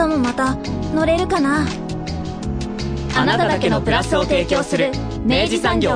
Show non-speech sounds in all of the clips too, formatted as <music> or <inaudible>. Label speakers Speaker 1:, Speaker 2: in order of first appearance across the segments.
Speaker 1: 明日もまた乗れるかな？
Speaker 2: あなただけのプラスを提供する明治産業。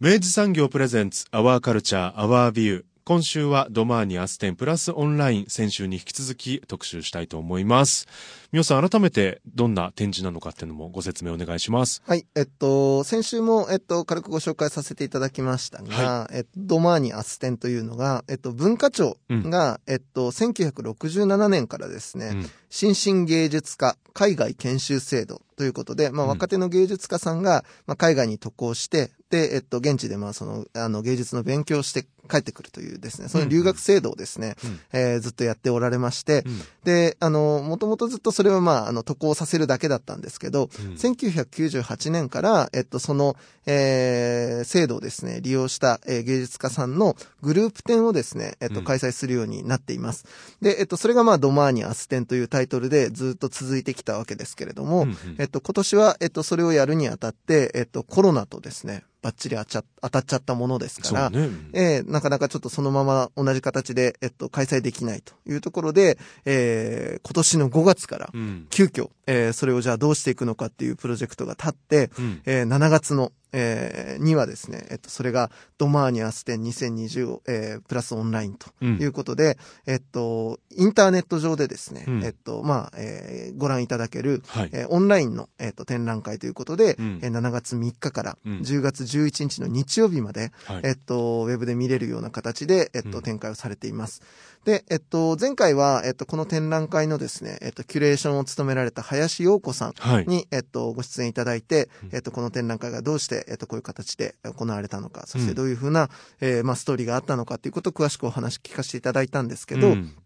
Speaker 3: 明治産業プレゼンツアワーカルチャーアワービュー今週はドマーニアステンプラスオンライン。先週に引き続き特集したいと思います。みおさん改めてどんな展示なのかっていうのもご説明お願いします。
Speaker 4: はい。えっと、先週も、えっと、軽くご紹介させていただきましたが、えっと、ドマーニアステンというのが、えっと、文化庁が、えっと、1967年からですね、
Speaker 3: うん。
Speaker 4: 新進芸術家海外研修制度ということで、まあ、
Speaker 3: うん。
Speaker 4: 若手の芸術家さんが、まあ、海外に渡航して、で、えっと、現地で、まあ、その、あの、芸術の勉強をして帰ってくるというですね、その留学制度をですね、
Speaker 3: うん。
Speaker 4: えーずっとやっておられまして、
Speaker 3: うん。
Speaker 4: で、あの、もともとずっとそれはまあ、あの、渡航させるだけだったんですけど、
Speaker 3: うん。
Speaker 4: 1998年から、えっと、その、えー制度をですね、利用した、えー芸術家さんのグループ展をですね、えっと、
Speaker 3: うん。
Speaker 4: 開催するようになっています。で、えっと、それがまあ、ドマーニアス展というタイトルでずっと続いてきたわけですけれども、
Speaker 3: うんうん。
Speaker 4: えっと、今年は、えっと、それをやるにあたって、えっと、コロナとですね、バッチリ当ちゃ当たっちゃったものですから、
Speaker 3: ね。うん
Speaker 4: えーなかなかちょっとそのまま同じ形で、えっと、開催できないというところで、えー今年の5月から、
Speaker 3: うん
Speaker 4: 急遽、えーそれをじゃあどうしていくのかっていうプロジェクトが立って、
Speaker 3: うん
Speaker 4: えー7月の、えーにはですね、えっと、それがドマーニアス展2020を、えープラスオンラインと
Speaker 3: うん。
Speaker 4: いうことで、えっと、インターネット上でですね、
Speaker 3: うん。
Speaker 4: えっと、まあ、えーご覧いただける、
Speaker 3: はい。
Speaker 4: えーオンラインの、えっと、展覧会ということで、
Speaker 3: うん。
Speaker 4: えー7月3日から
Speaker 3: うん。
Speaker 4: 10月11日の日曜日まで、
Speaker 3: はい。
Speaker 4: えっと、ウェブで見れるような形で、えっと、
Speaker 3: うん。
Speaker 4: 展開をされています。で、えっと、前回は、えっと、この展覧会のですね、えっと、キュレーションを務められた林陽子さん
Speaker 3: はい。
Speaker 4: に、えっと、ご出演いただいて
Speaker 3: うん、
Speaker 4: えっと、この展覧会がどうして、えっと、こういう形で行われたのか、そし
Speaker 3: うん。
Speaker 4: てどういうふうな、えーまあ、ストーリーがあったのかっていうことを詳しくお話聞かせていただいたんですけど、
Speaker 3: うん。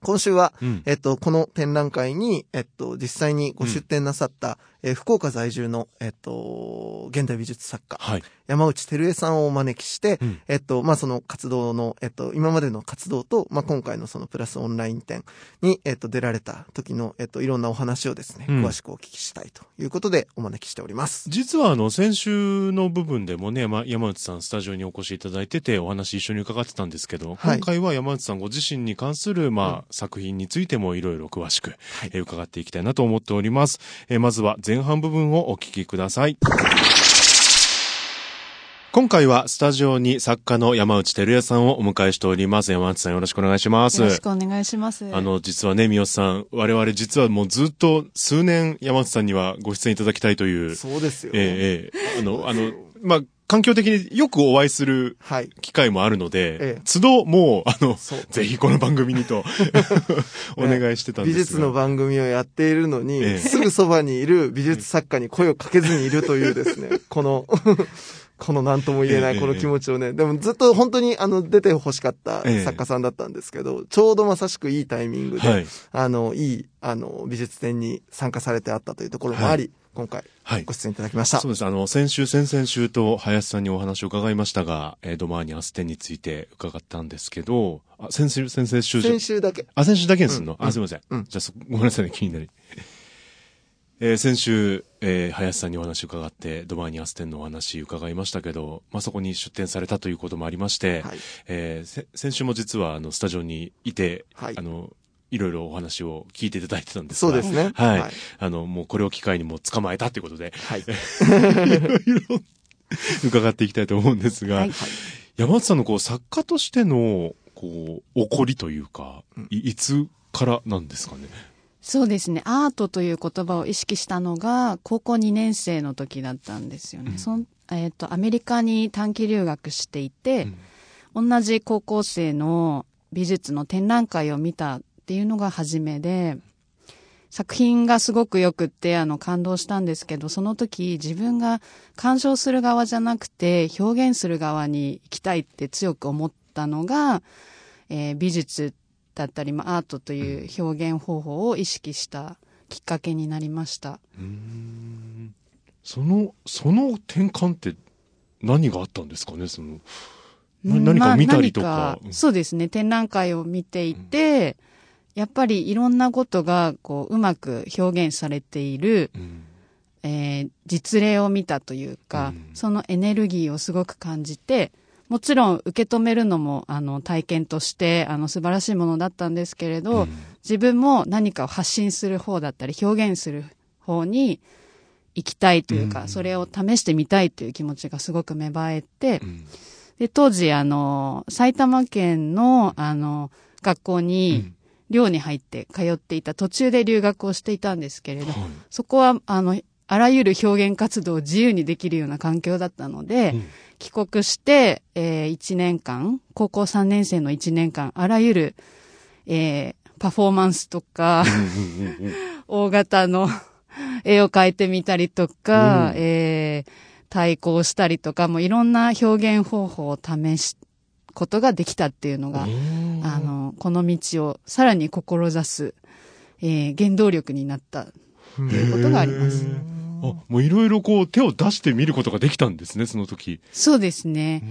Speaker 4: 今週は、
Speaker 3: うん。
Speaker 4: えっと、この展覧会に、えっと、実際にご出展なさった、えー福岡在住の、えっと、現代美術作家、
Speaker 3: はい。
Speaker 4: 山内照江さんをお招きして、
Speaker 3: うん
Speaker 4: えっと、まあ、その活動の、えっと、今までの活動と、まあ、今回のそのプラスオンライン展に、えっと、出られた時の、えっと、いろんなお話をですね、
Speaker 3: うん
Speaker 4: 詳しくお聞きしたいということでお招きしております。
Speaker 3: 実はあの、先週の部分でもね、ま山内さんスタジオにお越しいただいてて、お話一緒に伺ってたんですけど、
Speaker 4: はい
Speaker 3: 今回は山内さんご自身に関する、まあ、作品についてもいろいろ詳しく、えー伺っていきたいなと思っております。えーまずは前半部分をお聞きください。今回はスタジオに作家の山内照也さんをお迎えしております。山内さんよろしくお願いします。
Speaker 5: よろしくお願いします。
Speaker 3: あの、実はね、三好さん、我々実はもうずっと数年山内さんにはご出演いただきたいという、
Speaker 4: そうですよ。
Speaker 3: ええええあの、あの、まあ、環境的によくお会いする
Speaker 4: はい。
Speaker 3: 機会もあるので、
Speaker 4: ええ。
Speaker 3: 都度もう、あのぜひこの番組にと、<laughs> お願いしてたんですが。
Speaker 4: 美術の番組をやっているのに、
Speaker 3: ええ。
Speaker 4: すぐそばにいる美術作家に声をかけずにいるというですね、<laughs> この、<laughs> この何とも言えな
Speaker 3: ええ
Speaker 4: いこの気持ちをね、でもずっと本当にあの出て欲しかった
Speaker 3: ええ。
Speaker 4: 作家さんだったんですけど、ちょうどまさしくいいタイミングで、
Speaker 3: はい。
Speaker 4: あの、いい、あの、美術展に参加されてあったというところもあり、今回
Speaker 3: はい
Speaker 4: ご。出演いただきました。
Speaker 3: そうです。あの、先週、先々週と林さんにお話を伺いましたが、えードマーニアステンについて伺ったんですけど、あ、先週、先々週
Speaker 4: 先週だけ。
Speaker 3: あ、先週だけにすんの、
Speaker 4: うん
Speaker 3: あ、すいません。
Speaker 4: うん
Speaker 3: じゃあそ、ごめんなさいね、気になり。<laughs> えー先週、えー林さんにお話を伺って、ドマーニアス店のお話伺いましたけど、まあ、そこに出店されたということもありまして、
Speaker 4: はい。
Speaker 3: えーせ先週も実は、あの、スタジオにいて、
Speaker 4: はい
Speaker 3: あの、いろいろお話を聞いていただいてたんですが
Speaker 4: そうですね。
Speaker 3: はい
Speaker 4: はい。
Speaker 3: あの、もうこれを機会にもう捕まえたということで、
Speaker 4: はい。<laughs>
Speaker 3: いろいろ伺っていきたいと思うんですが、
Speaker 5: はい
Speaker 3: 山内さんのこう作家としてのこう怒りというか、いいつからなんですかね？
Speaker 5: そうですね。アートという言葉を意識したのが高校2年生の時だったんですよね。
Speaker 3: うん
Speaker 5: そんえっ、と、アメリカに短期留学していて、同じ高校生の美術の展覧会を見たっていうのが初めで、作品がすごくよくって、あの、感動したんですけど、その時自分が鑑賞する側じゃなくて、表現する側に行きたいって強く思ったのが、えー美術だったり、まあ、アートという表現方法を意識したきっかけになりました。
Speaker 3: うんその、その転換って何があったんですかね？その、何か見たりとか
Speaker 5: まあそうですね。展覧会を見ていて、やっぱりいろんなことが、こう、うまく表現されている、
Speaker 3: うん。
Speaker 5: えー実例を見たというか、
Speaker 3: うん。
Speaker 5: そのエネルギーをすごく感じて、もちろん受け止めるのも、あの、体験として、あの、素晴らしいものだったんですけれど、
Speaker 3: うん。
Speaker 5: 自分も何かを発信する方だったり、表現する方に行きたいというか、
Speaker 3: うん。
Speaker 5: それを試してみたいという気持ちがすごく芽生えて、
Speaker 3: うん。
Speaker 5: で、当時、あの、埼玉県の、あの、学校に、寮に入って通っていた途中で留学をしていたんですけれど、
Speaker 3: はい。
Speaker 5: そこは、あの、あらゆる表現活動を自由にできるような環境だったので、
Speaker 3: うん。
Speaker 5: 帰国して、えー、1年間、高校3年生の1年間、あらゆる、えー、パフォーマンスとか、大型の絵を描いてみたりとか、
Speaker 3: うん。
Speaker 5: えー、対抗したりとか、もういろんな表現方法を試すことができたっていうのが、あの、この道をさらに志す、えー、原動力になったっていうことがあります。
Speaker 3: あ、もういろいろこう手を出してみることができたんですね、その時。
Speaker 5: そうですね。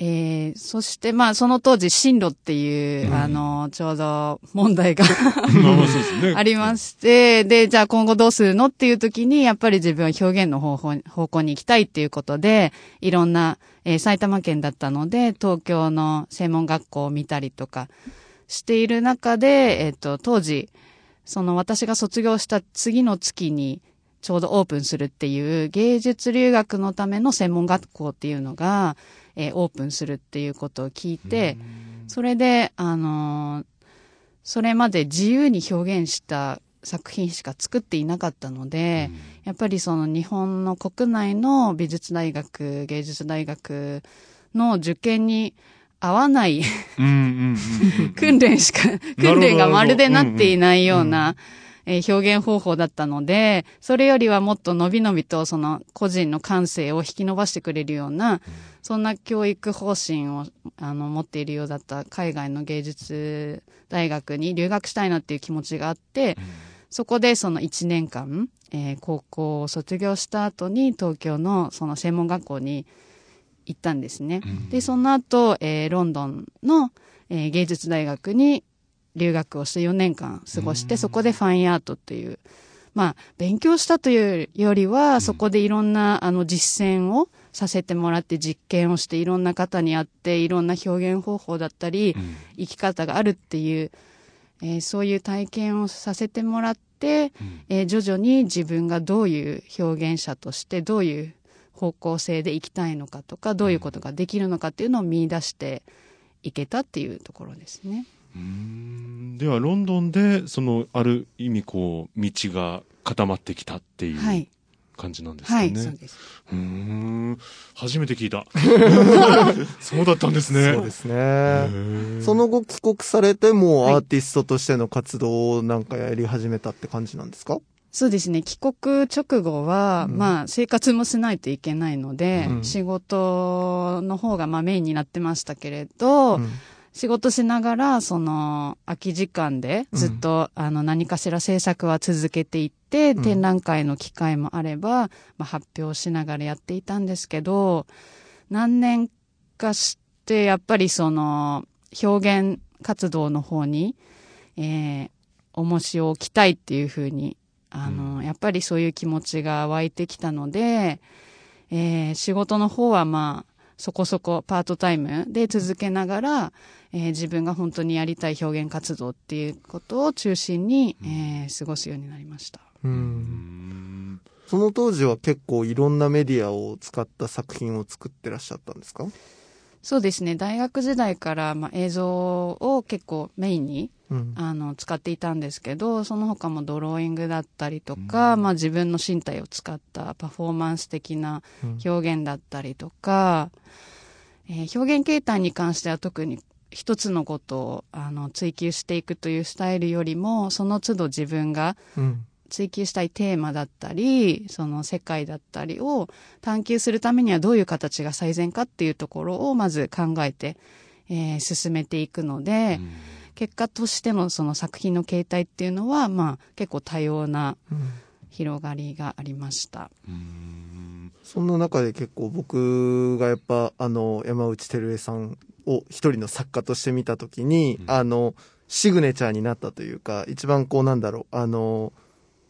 Speaker 5: えー、そしてまあその当時進路っていう、
Speaker 3: うん
Speaker 5: あの、ちょうど問題が。<laughs>
Speaker 3: あ
Speaker 5: りまして、で、じゃあ今後どうするのっていう時に、やっぱり自分は表現の方法方向に行きたいっていうことで、いろんな、えー埼玉県だったので、東京の専門学校を見たりとかしている中で、えっ、と、当時、その私が卒業した次の月に、ちょうどオープンするっていう芸術留学のための専門学校っていうのが、えーオープンするっていうことを聞いて、それで、あのーそれまで自由に表現した作品しか作っていなかったので、やっぱりその日本の国内の美術大学、芸術大学の受験に合わない
Speaker 3: うんうんうんうん。
Speaker 5: 訓練しか、訓練がまるでなっていないよう
Speaker 3: うん
Speaker 5: な、えー表現方法だったので、それよりはもっと伸び伸びとその個人の感性を引き伸ばしてくれるような、そんな教育方針をあの持っているようだった海外の芸術大学に留学したいなっていう気持ちがあって、そこでその1年間、えー高校を卒業した後に東京のその専門学校に行ったんですね。で、その後、えーロンドンの、えー芸術大学に留学をして4年間過ごして、そこでファインアートという、まあ、勉強したというよりは、そこでいろんな、あの、実践をさせてもらって、実験をして、いろんな方に会って、いろんな表現方法だったり、生き方があるっていう、えーそういう体験をさせてもらって、えー徐々に自分がどういう表現者として、どういう方向性で生きたいのかとか、どういうことができるのかっていうのを見出していけたっていうところですね。
Speaker 3: うん。では、ロンドンで、その、ある意味、こう、道が固まってきたってい
Speaker 5: はい。う
Speaker 3: 感じなんですかね。
Speaker 5: はい、そうです。
Speaker 3: うーん。初めて聞いた。<laughs> そうだったんですね。
Speaker 4: そうですね。その後帰国されてもアーティストとしての活動をなんかやり始めたって感じなんですか？
Speaker 5: そうですね。帰国直後は、
Speaker 4: うん
Speaker 5: まあ、生活もしないといけないので、
Speaker 4: うん
Speaker 5: 仕事の方がまあメインになってましたけれど、
Speaker 4: うん
Speaker 5: 仕事しながら、その、空き時間でずっと、あの、何かしら制作は続けていって、
Speaker 4: うん。
Speaker 5: 展覧会の機会もあれば、まあ、発表しながらやっていたんですけど、何年かして、やっぱりその、表現活動の方に、えー、重しを置きたいっていうふうに、あの、やっぱりそういう気持ちが湧いてきたので、えー仕事の方はまあ、そこそこパートタイムで続けながら、えー自分が本当にやりたい表現活動っていうことを中心に、えー過ごすようになりました。
Speaker 4: う。
Speaker 3: うんん
Speaker 4: その当時は結構いろんなメディアを使った作品を作ってらっしゃったんですか？
Speaker 5: そうですね。大学時代から、まあ、映像を結構メインに
Speaker 4: うん。
Speaker 5: あの使っていたんですけど、その他もドローイングだったりとか、まあ自分の身体を使ったパフォーマンス的な表現だったりとか、えー表現形態に関しては特に一つのことをあの追求していくというスタイルよりも、その都度自分が
Speaker 4: うん。
Speaker 5: 追求したいテーマだったり、その世界だったりを探求するためにはどういう形が最善かっていうところをまず考えて、えー進めていくので、結果としてのその作品の形態っていうのは、まあ、結構多様な広がりがありました。
Speaker 4: そんな中で結構僕がやっぱあの山内照江さんを一人の作家として見た時に、うん、あのシグネチャーになったというか一番こうなんだろうあの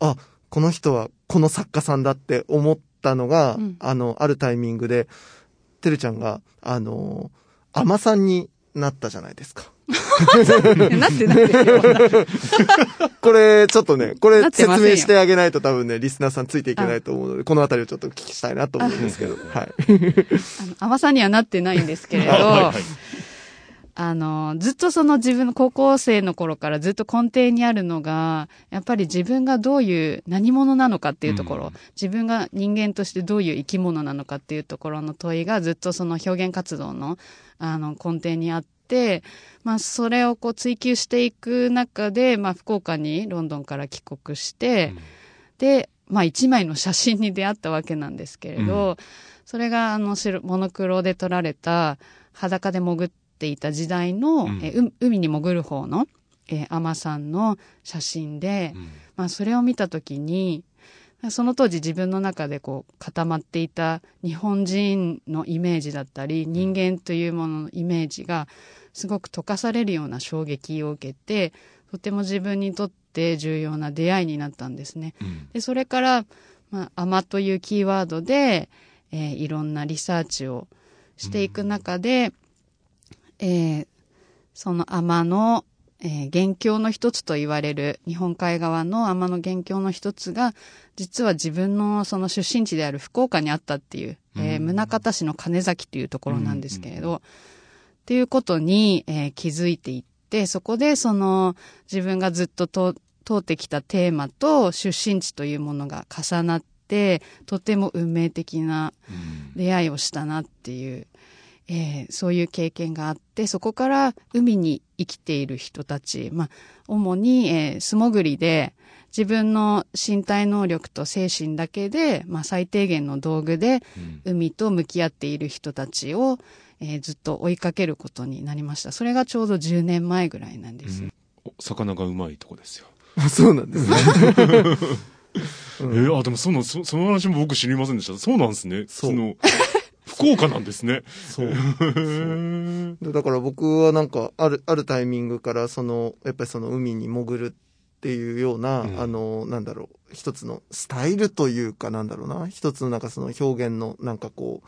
Speaker 4: あこの人はこの作家さんだって思ったのが、うん、あのあるタイミングでてるちゃんがあの海さんになったじゃないですか。<laughs>
Speaker 5: なってなって <laughs>
Speaker 4: これ、ちょっとね、これ説明してあげないと多分ね、リスナーさんついていけないと思うので、このあたりをちょっとお聞きしたいなと思うんですけど、<laughs> はい。
Speaker 5: あの、甘さにはなってないんですけれど、はいはい、あの、ずっとその自分の高校生の頃からずっと根底にあるのが、やっぱり自分がどういう何者なのかっていうところ、うん、自分が人間としてどういう生き物なのかっていうところの問いがずっとその表現活動のあの根底にあって、まあ、それをこう追求していく中で、まあ、福岡にロンドンから帰国して、うん、で、まあ、一枚の写真に出会ったわけなんですけれど、うん、それがあのモノクロで撮られた裸で潜っていた時代の、うん、え海に潜る方の、えー、アマさんの写真で、まあ、それを見た時にその当時自分の中でこう固まっていた日本人のイメージだったり人間というもののイメージがすごく溶かされるような衝撃を受けてとても自分にとって重要な出会いになったんですね。うん、でそれから「まあ、甘」というキーワードで、えー、いろんなリサーチをしていく中で、うん、えー、その甘のえー、元凶の一つと言われる日本海側の天の元凶の一つが、実は自分のその出身地である福岡にあったっていう、えー、宗像市の金崎というところなんですけれど、っていうことに、えー、気づいていって、そこでその自分がずっと通ってきたテーマと出身地というものが重なって、とても運命的な出会いをしたなっていうえー、そういう経験があってそこから海に生きている人たち、まあ、主に、えー、素潜りで自分の身体能力と精神だけで、まあ、最低限の道具で海と向き合っている人たちを、えー、ずっと追いかけることになりました。それがちょうど10年前ぐらいなんです、うん、
Speaker 3: 魚がうまいとこですよ。
Speaker 4: そうなんですね。
Speaker 3: うん、えー、あでもそのそその話も僕知りませんでした。そうなんですね。その福岡なんですね。
Speaker 4: そう。そう。だから僕はなんか、ある、あるタイミングから、その、やっぱりその海に潜るっていうような、うん、あの、なんだろう、一つのスタイルというかなんだろうな、一つのなんかその表現のなんかこう、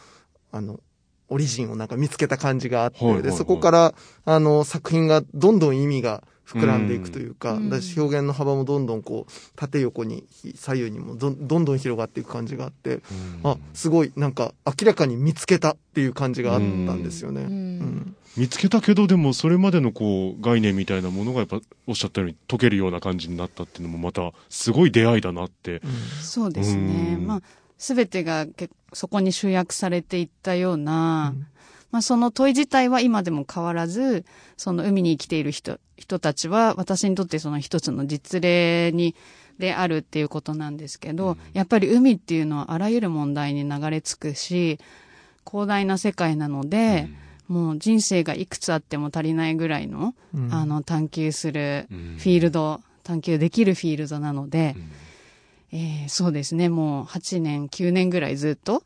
Speaker 4: あの、オリジンをなんか見つけた感じがあって、で、そこから、あの、作品がどんどん意味が膨らんでいくというか、うん、だし表現の幅もどんどんこう縦横に左右にもどどんどん広がっていく感じがあって、うん、あすごいなんか明らかに見つけたっていう感じがあったんですよね。うん、
Speaker 3: 見つけたけどでもそれまでのこう概念みたいなものがやっぱおっしゃったように解けるような感じになったっていうのもまたすごい出会いだなって。
Speaker 5: そうですね。まあ全てがそこに集約されていったような、まあ、その問い自体は今でも変わらず、その海に生きている人、人たちは私にとってその一つの実例に、であるっていうことなんですけど、うん、やっぱり海っていうのはあらゆる問題に流れ着くし、広大な世界なので、うん、もう人生がいくつあっても足りないぐらいの、うん、あの、探求するフィールド、探求できるフィールドなので、えー、そうですね、もう8年、9年ぐらいずっと、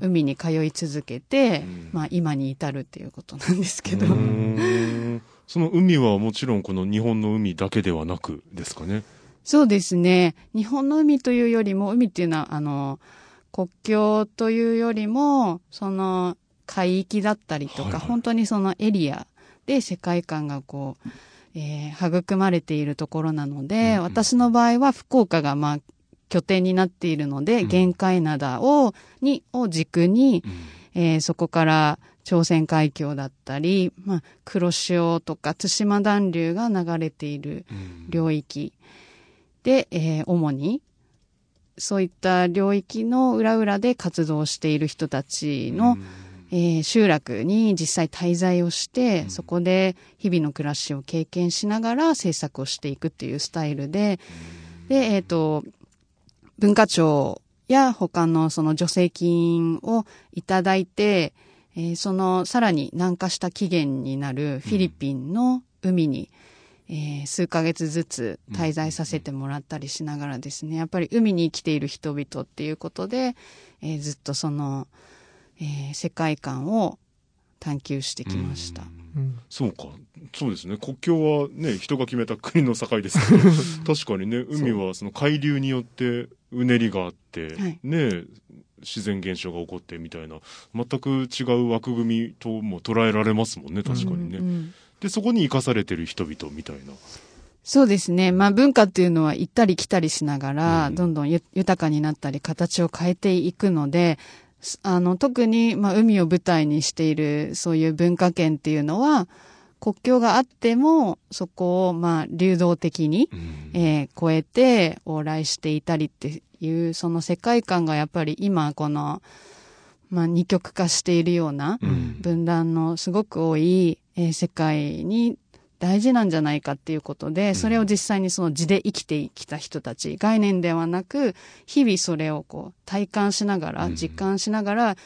Speaker 5: 海に通い続けて、うん、まあ今に至るっていうことなんですけど。
Speaker 3: その海はもちろんこの日本の海だけではなくですかね。
Speaker 5: そうですね。日本の海というよりも、海っていうのは、あの、国境というよりも、その海域だったりとか、はいはい、本当にそのエリアで世界観がこう、えー、育まれているところなので、うんうん、私の場合は福岡がまあ拠点になっているので、うん、限界灘を、に、を軸に、うん、えー、そこから朝鮮海峡だったり、まあ、黒潮とか対馬暖流が流れている領域。で、うん、えー、主に、そういった領域の裏々で活動している人たちの、うん、えー、集落に実際滞在をして、うん、そこで日々の暮らしを経験しながら制作をしていくっていうスタイルで、で、えっ、ー、と、文化庁や他のその助成金をいただいて、えー、そのさらに南下した起源になるフィリピンの海に、えー数ヶ月ずつ滞在させてもらったりしながらですね、やっぱり海に生きている人々っていうことで、えーずっとその、えー世界観を探求してきました。
Speaker 4: うん
Speaker 3: そうか。そうですね。国境はね、人が決めた国の境ですけど、<laughs> 確かにね、海はその海流によってうねりがあって、
Speaker 5: はい
Speaker 3: ね、自然現象が起こってみたいな、全く違う枠組みとも捉えられますもんね、確かにね。
Speaker 5: うんうん
Speaker 3: で、そこに生かされてる人々みたいな。
Speaker 5: そうですね。まあ文化っていうのは行ったり来たりしながら、
Speaker 3: うん
Speaker 5: どんどんゆ豊かになったり形を変えていくので、すあの、特に、まあ海を舞台にしているそういう文化圏っていうのは、国境があっても、そこを、まあ、流動的に、えー超えて往来していたりっていう、その世界観がやっぱり今、この、まあ、二極化しているような、
Speaker 3: うん。
Speaker 5: 分断のすごく多い、えー世界に大事なんじゃないかっていうことで、それを実際にその地で生きてきた人たち、概念ではなく、日々それをこう体感しながら、
Speaker 3: うん。
Speaker 5: 実感しながら、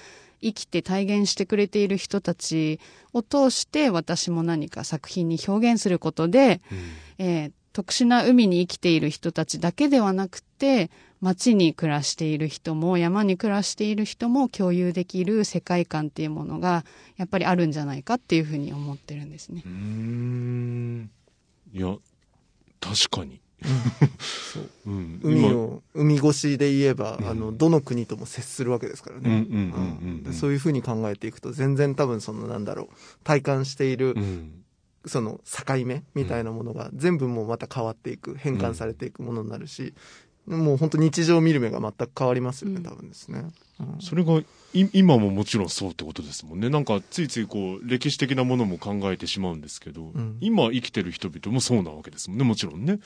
Speaker 5: 生きて体現してくれている人たちを通して、私も何か作品に表現することで、えー特殊な海に生きている人たちだけではなくて、街に暮らしている人も山に暮らしている人も共有できる世界観っていうものがやっぱりあるんじゃないかっていうふうに思ってるんですね
Speaker 3: う。ーん。いや、確かに。
Speaker 4: そう。
Speaker 3: うん。
Speaker 4: 海
Speaker 3: 今
Speaker 4: を海越しで言えば、
Speaker 3: うん。
Speaker 4: あのどの国とも接するわけですからね、そういうふうに考えていくと全然多分そのなんだろう体感している
Speaker 3: うん。
Speaker 4: その境目みたいなものが全部もうまた変わっていく変換されていくものになるし、もう本当日常を見る目が全く変わりますよね、
Speaker 5: うん。
Speaker 4: 多分ですね、うん。
Speaker 3: それがい今ももちろんそうってことですもんね。なんかついついこう歴史的なものも考えてしまうんですけど、
Speaker 4: ん。
Speaker 3: 今生きてる人々もそうなわけですもんね、もちろんね。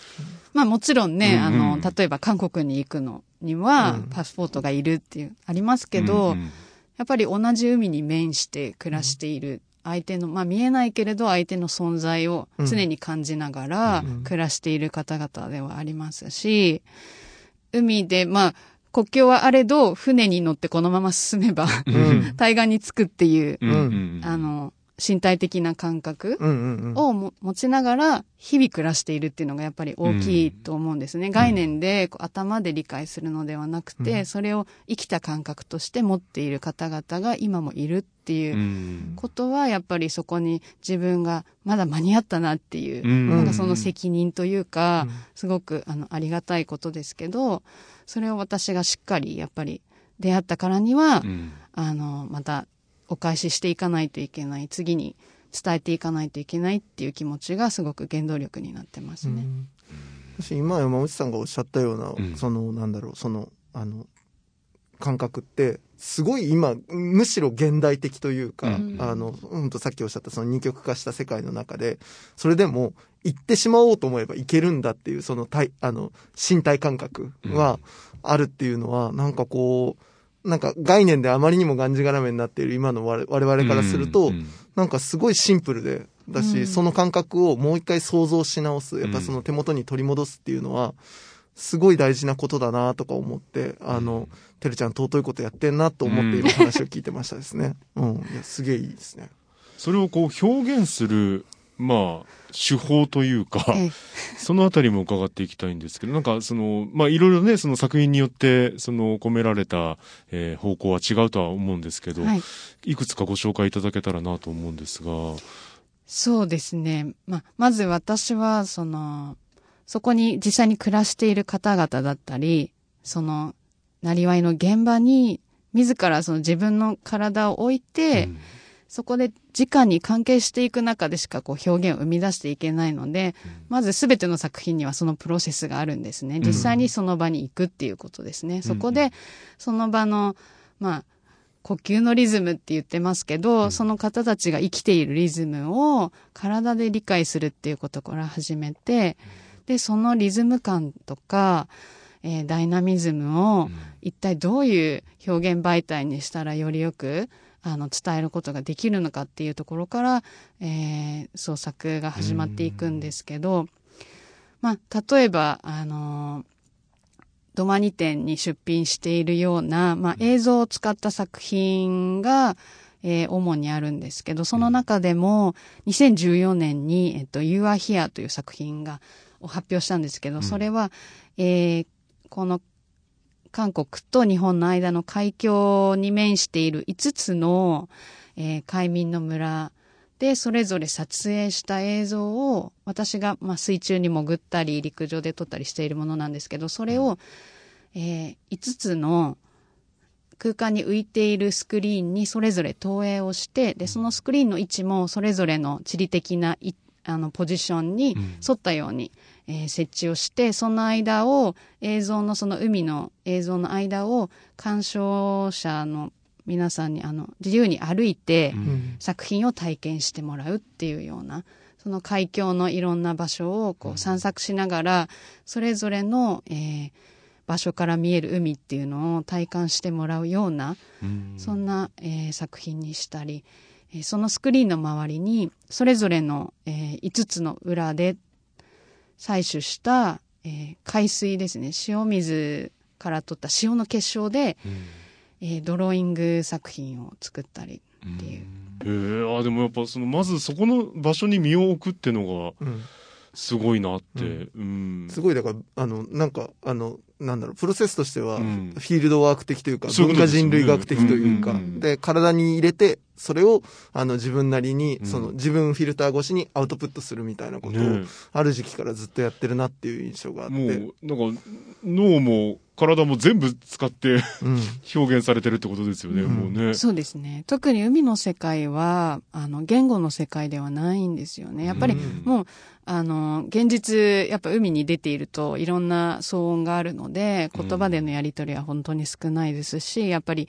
Speaker 5: まあもちろんね、
Speaker 3: うんうん
Speaker 5: あの、例えば韓国に行くのには
Speaker 4: うん。
Speaker 5: パスポートがいるっていう、ありますけど、
Speaker 3: うんうん。
Speaker 5: やっぱり同じ海に面して暮らしている相手の、まあ見えないけれど相手の存在を常に感じながら
Speaker 4: うん。
Speaker 5: 暮らしている方々ではありますし、海で、まあ、国境はあれど、船に乗ってこのまま進めば、
Speaker 4: うん。<laughs>
Speaker 5: 対岸に着くっていう、あの、身体的な感覚をも持ちながら日々暮らしているっていうのがやっぱり大きいと思うんですね。概念でこう頭で理解するのではなくて、
Speaker 4: うん。
Speaker 5: それを生きた感覚として持っている方々が今もいるっていううん。ことはやっぱりそこに自分がまだ間に合ったなっていう、
Speaker 3: うん。
Speaker 5: なんかその責任というか、
Speaker 4: うん。
Speaker 5: すごくあのありがたいことですけど、それを私がしっかりやっぱり出会ったからには、
Speaker 3: うん。
Speaker 5: あの、またお返ししていかないといけない、次に伝えていかないといけないっていう気持ちがすごく原動力になってますね。
Speaker 4: 今山内さんがおっしゃったような、
Speaker 3: うん。
Speaker 4: そのなんだろうそのあの感覚ってすごい今むしろ現代的というか、
Speaker 3: うん。
Speaker 4: あのうんとさっきおっしゃったその二極化した世界の中でそれでも行ってしまおうと思えば行けるんだっていうその体あの身体感覚はあるっていうのは、なんかこうなんか概念であまりにもがんじがらめになっている今の我我々からすると、
Speaker 3: うん
Speaker 4: なんかすごいシンプルで、だし、
Speaker 5: うん。
Speaker 4: その感覚をもう一回想像し直す。やっぱその手元に取り戻すっていうのは、すごい大事なことだなとか思って、あの、てるちゃん尊いことやってんなと思って今話を聞いてましたですね。<laughs> うん。いや、すげえいいですね。
Speaker 3: それをこう表現する、まあ、手法というか、
Speaker 5: ええ <laughs>
Speaker 3: そのあたりも伺っていきたいんですけど、なんかその、まあいろいろね、その作品によって、その込められた、えー方向は違うとは思うんですけど、
Speaker 5: はい。
Speaker 3: いくつかご紹介いただけたらなと思うんですが、
Speaker 5: そうですね。まあ、まず私は、その、そこに実際に暮らしている方々だったり、その、なりわいの現場に、自らその自分の体を置いて、
Speaker 3: うん。
Speaker 5: そこで直に関係していく中でしかこう表現を生み出していけないので、まず全ての作品にはそのプロセスがあるんですね。実際にその場に行くっていうことですね。そこで、その場の、まあ、呼吸のリズムって言ってますけど、その方たちが生きているリズムを体で理解するっていうことから始めて、で、そのリズム感とか、えーダイナミズムを一体どういう表現媒体にしたらよりよくあの伝えることができるのかっていうところから、えー創作が始まっていくんですけど、まあ、例えば、あのドマニ店に出品しているような、まあ、映像を使った作品が、えー主にあるんですけど、その中でも、2014年に、えっと、You Are Here という作品が、を発表したんですけど、それは、えーこの、韓国と日本の間の海峡に面している5つの、えー海民の村でそれぞれ撮影した映像を私が、まあ、水中に潜ったり陸上で撮ったりしているものなんですけどそれを、えー5つの空間に浮いているスクリーンにそれぞれ投影をしてでそのスクリーンの位置もそれぞれの地理的ないあのポジションに沿ったように、えー設置をしてその間を映像のその海の映像の間を鑑賞者の皆さんにあの自由に歩いて、
Speaker 4: うん。
Speaker 5: 作品を体験してもらうっていうようなその海峡のいろんな場所をこう散策しながらそれぞれの、えー場所から見える海っていうのを体感してもらうような
Speaker 3: うん。
Speaker 5: そんな、えー作品にしたり、えーそのスクリーンの周りにそれぞれの、え5つの裏で採取した、えー海水ですね。塩水から取った塩の結晶で、えードローイング作品を作ったりっていう。
Speaker 3: へえあでもやっぱそのまずそこの場所に身を置くってのが
Speaker 4: うん。
Speaker 3: すごいなって、
Speaker 4: う
Speaker 3: うん。
Speaker 4: すごいだからあのなんかあのなんだろうプロセスとしては、
Speaker 3: うん。
Speaker 4: フィールドワーク的というか文化人類学的というか、で体に入れてそれをあの自分なりに、
Speaker 3: うん。
Speaker 4: その自分フィルター越しにアウトプットするみたいなことを、
Speaker 3: ね
Speaker 4: ある時期からずっとやってるなっていう印象があって、
Speaker 3: もうなんか脳も体も全部使って
Speaker 4: うん
Speaker 3: 表現されてるってことですよね、
Speaker 4: うん。
Speaker 3: もうね。
Speaker 5: そうですね。特に海の世界は、あの、言語の世界ではないんですよね。やっぱり、
Speaker 3: うん。
Speaker 5: もう、あの、現実、やっぱ海に出ているといろんな騒音があるので、言葉でのやり取りは本当に少ないですし、やっぱり、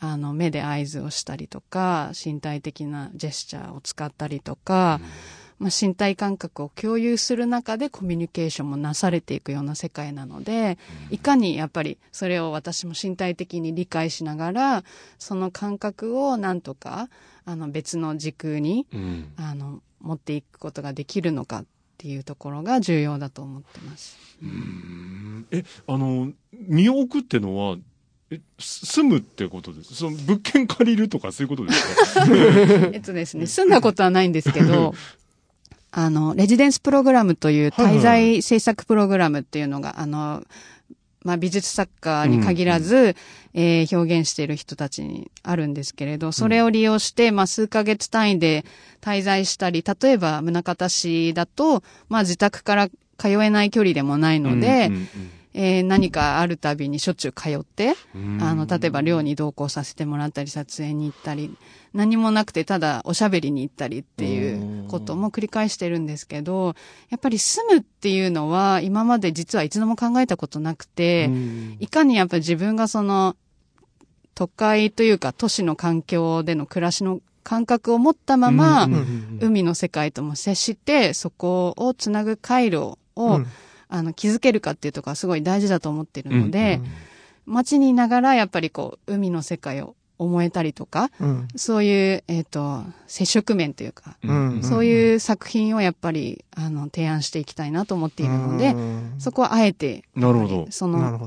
Speaker 5: あの、目で合図をしたりとか、身体的なジェスチャーを使ったりとか、まあ、身体感覚を共有する中でコミュニケーションもなされていくような世界なので、いかにやっぱりそれを私も身体的に理解しながら、その感覚をなんとか、あの別の時空に、
Speaker 3: うん。
Speaker 5: あの、持っていくことができるのかっていうところが重要だと思ってます。
Speaker 3: えあの身を置くってのはえす住むってことです？その物件借りるとかそういうことですか？<laughs>
Speaker 5: えっとですね、住んだことはないんですけど、あの、レジデンスプログラムという
Speaker 3: はいはい
Speaker 5: 滞在制作プログラムっていうのが、あの、まあ、美術作家に限らず、えー表現している人たちにあるんですけれど、それを利用して、まあ、数ヶ月単位で滞在したり、例えば、宗像市だと、まあ、自宅から通えない距離でもないので、
Speaker 3: うんうん
Speaker 5: えー何かあるたびにしょっちゅう通って、
Speaker 3: うん。
Speaker 5: あの、例えば寮に同行させてもらったり、撮影に行ったり、何もなくてただおしゃべりに行ったりっていうことも繰り返してるんですけど、やっぱり住むっていうのは今まで実は一度も考えたことなくて、
Speaker 3: うん。
Speaker 5: いかにやっぱり自分がその都会というか都市の環境での暮らしの感覚を持ったまま、海の世界とも接して、そこをつなぐ回路を、
Speaker 4: うん
Speaker 5: あの、築けるかっていうところはすごい大事だと思ってるので、
Speaker 4: うん
Speaker 5: 街にいながらやっぱりこう、海の世界を思えたりとか、
Speaker 4: うん
Speaker 5: そういう、えっ、と、接触面というか、
Speaker 4: うん
Speaker 5: そういう作品をやっぱり、あの、提案していきたいなと思っているので、
Speaker 4: うん
Speaker 5: そこはあえて、
Speaker 3: なるほど
Speaker 5: その。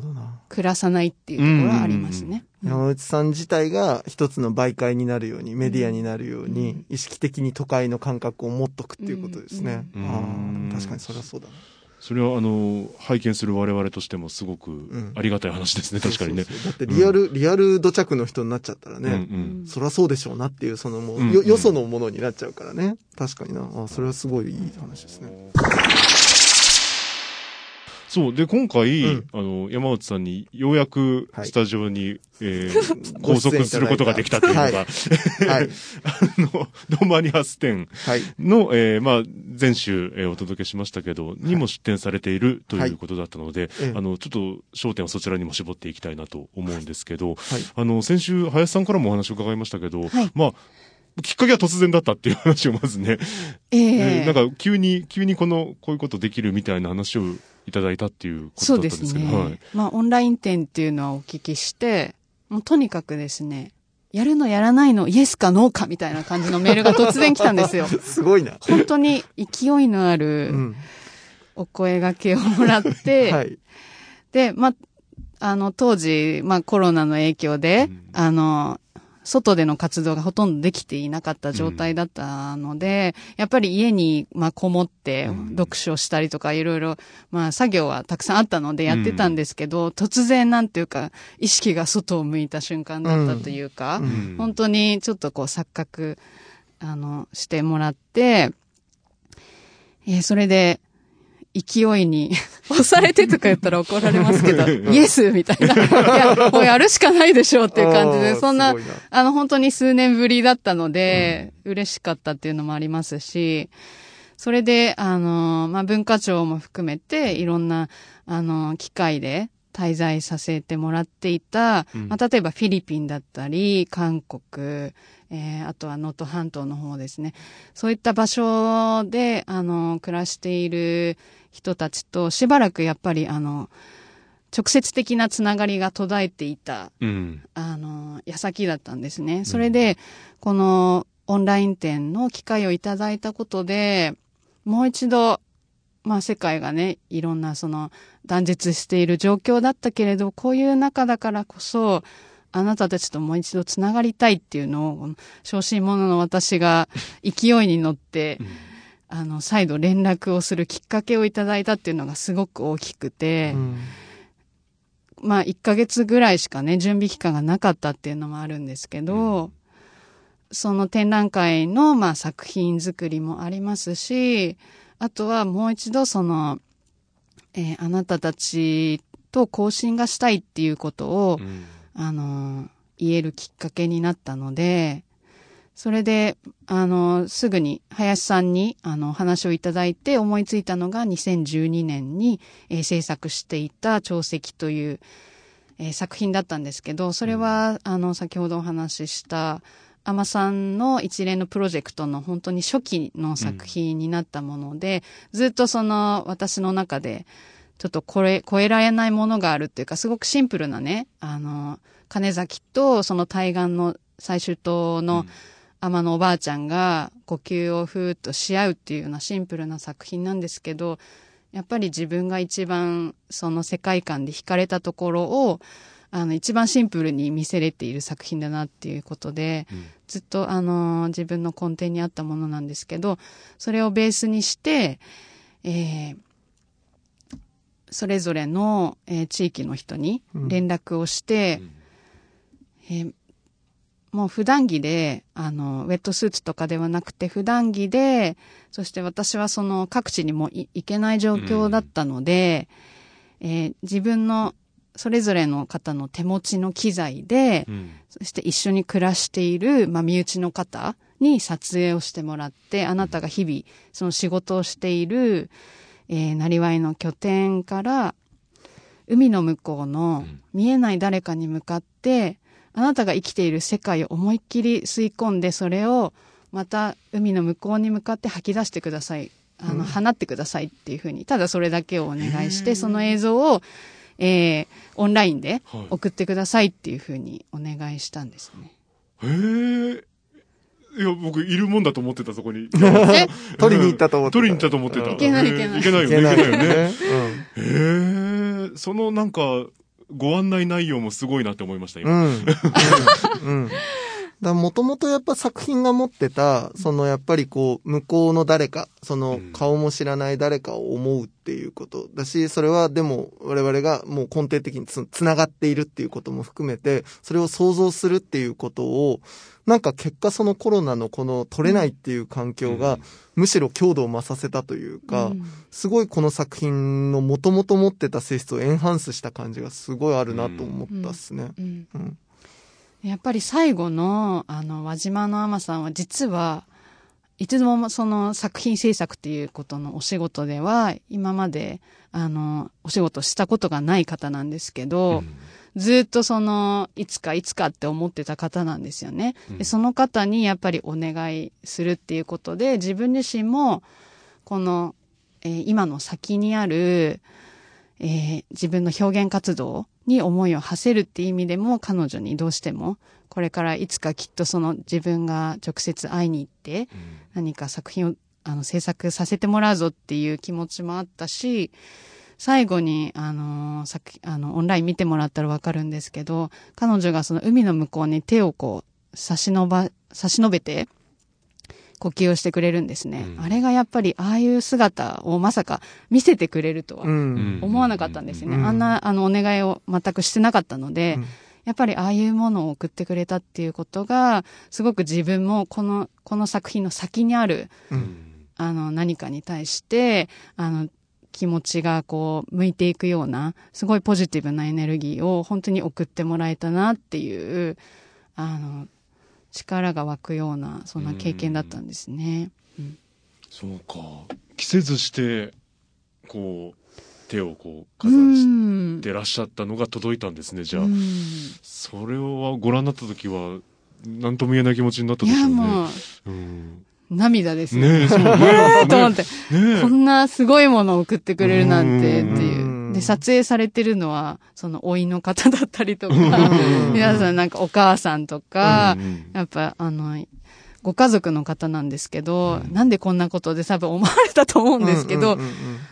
Speaker 5: 暮らさないっていうところはありますね。
Speaker 4: 山内さん自体が一つの媒介になるように、メディアになるように、意識的に都会の感覚を持っとくっていうことですね。確かにそれはそうだな。
Speaker 3: それはあの拝見する我々としてもすごく
Speaker 4: ん。
Speaker 3: ありがたい話ですね、確かにね
Speaker 4: そう。そうそうだってリアル、リアル土着の人になっちゃったらね、
Speaker 3: うんうん。
Speaker 4: そりゃそうでしょうなっていう、そのもう、
Speaker 3: うん。
Speaker 4: よ、よそのものになっちゃうからね。確かにな。あそれはすごいいい話ですね。
Speaker 3: そう。で、今回、
Speaker 4: うん。
Speaker 3: あの、山内さんにようやく
Speaker 4: はい。
Speaker 3: スタジオに、えー <laughs>
Speaker 4: ご
Speaker 3: 拘
Speaker 4: 出演いただいた。
Speaker 3: 束することができたというのが、
Speaker 4: はい。<laughs> はい。
Speaker 3: あの、ドマニアス店
Speaker 4: はい。
Speaker 3: の、えーまあ、前週、えーお届けしましたけど、にも出展されているということだったので、
Speaker 4: ええ。
Speaker 3: あの、ちょっと焦点をそちらにも絞っていきたいなと思うんですけど、
Speaker 4: はい。
Speaker 3: あの、先週、林さんからもお話を伺いましたけど、
Speaker 5: はい。
Speaker 3: まあ、きっかけは突然だったっていう話をまずね、
Speaker 5: ええ。
Speaker 3: えーなんか急に、急にこの、こういうことできるみたいな話をいただいたっていうこと
Speaker 5: そうで
Speaker 3: だったんですすけど、
Speaker 5: ね。
Speaker 3: はい。
Speaker 5: まあ、オンライン展っていうのはお聞きして、もうとにかくですね、やるのやらないのイエスかノーかみたいな感じのメールが突然来たんですよ。<laughs>
Speaker 4: すごいな。
Speaker 5: 本当に勢いのあ
Speaker 4: う
Speaker 5: る
Speaker 4: ん。
Speaker 5: お声掛けをもらって、<laughs>
Speaker 4: はい。
Speaker 5: で、まあ、あの、当時、まあ、コロナの影響で、
Speaker 3: うん
Speaker 5: あの、外での活動がほとんどできていなかった状態だったので、うん、やっぱり家に、まあ、こもって、読書したりとか、いろいろ、まあ、作業はたくさんあったのでやってたんですけど、うん、突然なんていうか、意識が外を向いた瞬間だったというか、うん、本当にちょっとこう錯覚、あの、してもらって、えー、それで、勢いに <laughs> 押されてとか言ったら怒られますけど、イエスみたいな。いや、もうやるしかないでしょうっていう感じで、そんな、な。あの、本当に数年ぶりだったので、うん、嬉しかったっていうのもありますし、それで、あの、まあ、文化庁も含めて、いろんな、あの、機会で滞在させてもらっていた、うん、まあ、例えばフィリピンだったり、韓国、えー、あとは能登半島の方ですね。そういった場所で、あの、暮らしている人たちと、しばらくやっぱり、あの、直接的なつながりが途絶えていた、うん、あの、矢先だったんですね。それで、このオンライン展の機会をいただいたことで、もう一度、まあ世界がね、いろんなその断絶している状況だったけれど、こういう中だからこそ、あなたたちともう一度つながりたいっていうのを、小心者の私が勢いに乗って、あの、再度連絡をするきっかけをいただいたっていうのがすごく大きくて、うん、まあ、1ヶ月ぐらいしかね、準備期間がなかったっていうのもあるんですけど、うん、その展覧会の、まあ、作品作りもありますし、あとはもう一度その、えー、あなたたちと交信がしたいっていうことを、うんあの、言えるきっかけになったので、それで、あの、すぐに林さんに、あの、話をいただいて思いついたのが2012年に、えー、制作していた潮石という、えー、作品だったんですけど、それは、あの、先ほどお話しした、アマさんの一連のプロジェクトの本当に初期の作品になったもので、うん、ずっとその私の中で、ちょっとこれ、超えられないものがあるっていうか、すごくシンプルなね、あの、金崎とその対岸の最終島の天のおばあちゃんが呼吸をふーっとし合うっていうようなシンプルな作品なんですけど、やっぱり自分が一番その世界観で惹かれたところを、あの、一番シンプルに見せれている作品だなっていうことで、うん、ずっとあの、自分の根底にあったものなんですけど、それをベースにして、えー、それぞれの、えー、地域の人に連絡をして、うん、えー、もう普段着で、あの、ウェットスーツとかではなくて普段着で、そして私はその各地にも行けない状況だったので、うん、えー、自分のそれぞれの方の手持ちの機材で、うん、そして一緒に暮らしている、まあ、身内の方に撮影をしてもらって、あなたが日々その仕事をしている、えー、なりわいの拠点から海の向こうの見えない誰かに向かって、あなたが生きている世界を思いっきり吸い込んで、それをまた海の向こうに向かって吐き出してください。あの、放ってくださいっていうふうに、ただそれだけをお願いして、その映像を、えー、オンラインで送ってくださいっていうふうにお願いしたんですね。
Speaker 3: へえ。いや、僕、いるもんだと思ってた、そこに。<laughs>
Speaker 4: え？取りに行ったと思ってた。
Speaker 3: 取りに行ったと思ってた。
Speaker 5: いけないいけない。
Speaker 3: いけないよね、いけないよね。へえ、そのなんか、ご案内内容もすごいなって思いました、今。うん。<laughs>
Speaker 4: うん。だもともとやっぱ作品が持ってた、そのやっぱりこう、向こうの誰か、その顔も知らない誰かを思うっていうこと。だし、それはでも我々がもう根底的につつながっているっていうことも含めて、それを想像するっていうことを、なんか結果そのコロナのこの取れないっていう環境が、むしろ強度を増させたというか、すごいこの作品のもともと持ってた性質をエンハンスした感じがすごいあるなと思ったっすね。
Speaker 5: やっぱり最後の、あの、輪島の海さんは実は、いつもその作品制作っていうことのお仕事では、今まで、あの、お仕事したことがない方なんですけど、うんずっとその、いつかいつかって思ってた方なんですよね。でその方にやっぱりお願いするっていうことで、自分自身も、この、えー、今の先にある、えー、自分の表現活動に思いを馳せるっていう意味でも、彼女にどうしても、これからいつかきっとその自分が直接会いに行って、何か作品をあの制作させてもらうぞっていう気持ちもあったし、最後に、あの、さっき、あの、オンライン見てもらったらわかるんですけど、彼女がその海の向こうに手をこう、差し伸ば、差し伸べて、呼吸をしてくれるんですね。
Speaker 3: うん
Speaker 5: あれがやっぱり、ああいう姿をまさか見せてくれるとは
Speaker 4: うん。
Speaker 5: 思わなかったんですよね。
Speaker 4: うん
Speaker 5: あんな、あの、お願いを全くしてなかったので、
Speaker 4: うん
Speaker 5: やっぱりああいうものを送ってくれたっていうことが、すごく自分もこの、この作品の先にある、
Speaker 4: うん
Speaker 5: あの、何かに対して、あの、気持ちがこう、向いていくような、すごいポジティブなエネルギーを本当に送ってもらえたなっていう、あの、力が湧くような、そんな経験だったんですね。
Speaker 3: そうか。着せずして、こう、手をこう、か
Speaker 5: う
Speaker 3: ざし
Speaker 5: ん。
Speaker 3: てらっしゃったのが届いたんですね、じゃあ。
Speaker 5: うん
Speaker 3: それをご覧になった時は、何とも言えない気持ちになった
Speaker 5: いや、
Speaker 3: でしょうね。
Speaker 5: もう、
Speaker 3: うん。
Speaker 5: 涙ですよ。
Speaker 3: ねえ、そうね。<laughs>
Speaker 5: と思って、
Speaker 3: ね
Speaker 5: こんなすごいものを送ってくれるなんてって
Speaker 3: う
Speaker 5: いう。で、撮影されてるのは、その、老いの方だったりとか、
Speaker 4: うん。
Speaker 5: 皆さんなんかお母さんとかやっぱ、あの、ご家族の方なんですけど、
Speaker 3: うん。
Speaker 5: なんでこんなことで多分思われたと思うんですけど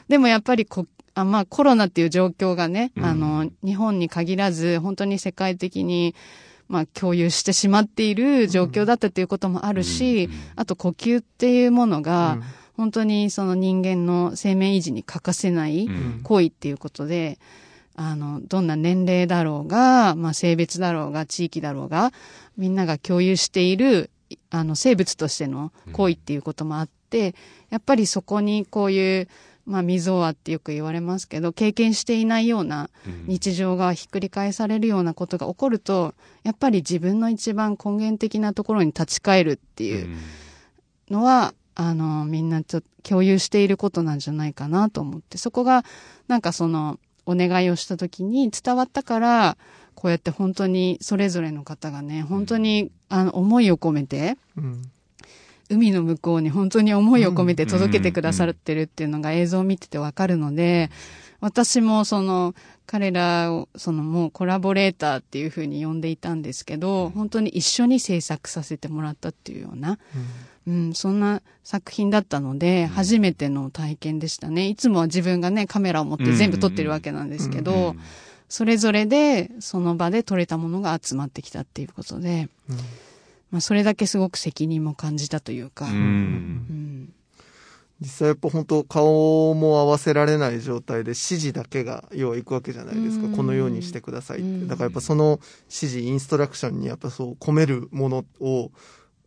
Speaker 5: でもやっぱりこ、あまあコロナっていう状況がね、
Speaker 3: うん。
Speaker 5: あの、日本に限らず、本当に世界的に、まあ共有してしまっている状況だったということもあるし、
Speaker 3: うん。
Speaker 5: あと呼吸っていうものが、
Speaker 4: うん
Speaker 5: 本当にその人間の生命維持に欠かせない
Speaker 3: うん。
Speaker 5: 行為っていうことで、あの、どんな年齢だろうが、まあ性別だろうが、地域だろうが、みんなが共有している、あの、生物としての行為っていうこともあって、やっぱりそこにこういう、まあ、溝はってよく言われますけど、経験していないような
Speaker 3: うん。
Speaker 5: 日常がひっくり返されるようなことが起こると、やっぱり自分の一番根源的なところに立ち返るっていうのは、あの、みんなちょっと共有していることなんじゃないかなと思って、そこが、なんかその、お願いをした時に伝わったから、こうやって本当にそれぞれの方がね、本当に、あの、思いを込めて、
Speaker 4: うん。
Speaker 5: 海の向こうに本当に思いを込めて届けてくださってるっていうのが映像を見ててわかるので、私もその、彼らを、そのもうコラボレーターっていうふうに呼んでいたんですけど、本当に一緒に制作させてもらったっていうような、うん、そんな作品だったので、初めての体験でしたね。いつもは自分がね、カメラを持って全部撮ってるわけなんですけど、
Speaker 3: うん。
Speaker 5: それぞれで、その場で撮れたものが集まってきたっていうことで、
Speaker 4: うん。
Speaker 5: まあ、それだけすごく責任も感じたというか、
Speaker 3: うん。
Speaker 5: うん。
Speaker 4: 実際やっぱ本当顔も合わせられない状態で指示だけが要は行くわけじゃないですか。
Speaker 5: うん。
Speaker 4: このようにしてくださいって。
Speaker 5: うん。
Speaker 4: だからやっぱその指示インストラクションにやっぱそう込めるものを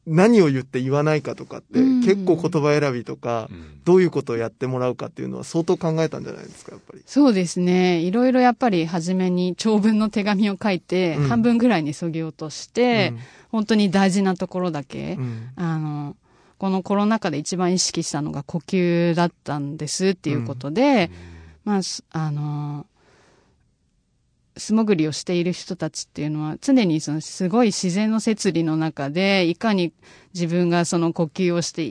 Speaker 4: 何を言って言わないかとかって
Speaker 5: うん。
Speaker 4: 結構言葉選びとか
Speaker 3: うん。
Speaker 4: どういうことをやってもらうかっていうのは相当考えたんじゃないですかやっぱり。
Speaker 5: そうですね。いろいろやっぱり初めに長文の手紙を書いて、
Speaker 4: うん。
Speaker 5: 半分ぐらいに削ぎ落として、本当に大事なところだけ、
Speaker 4: うん。
Speaker 5: あの、このコロナ禍で一番意識したのが呼吸だったんですっていうことで、まあ、すあの、素潜りをしている人たちっていうのは常にそのすごい自然の摂理の中でいかに自分がその呼吸をして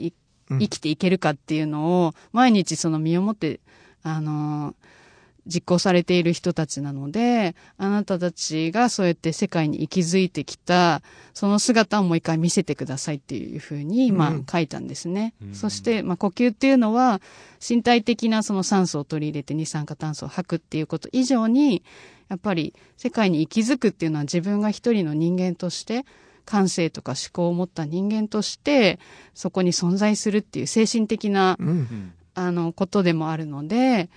Speaker 5: 生きていけるかっていうのを毎日その身をもってあの実行されている人たちなのであなたたちがそうやって世界に息づいてきたその姿をもう一回見せてくださいっていうふうに、まあ
Speaker 4: うん
Speaker 5: 書いたんですね。
Speaker 3: うん。
Speaker 5: そして、まあ、呼吸っていうのは身体的なその酸素を取り入れて二酸化炭素を吐くっていうこと以上にやっぱり世界に息づくっていうのは自分が一人の人間として感性とか思考を持った人間としてそこに存在するっていう精神的な
Speaker 4: うん
Speaker 3: うん。
Speaker 5: あのことでもあるので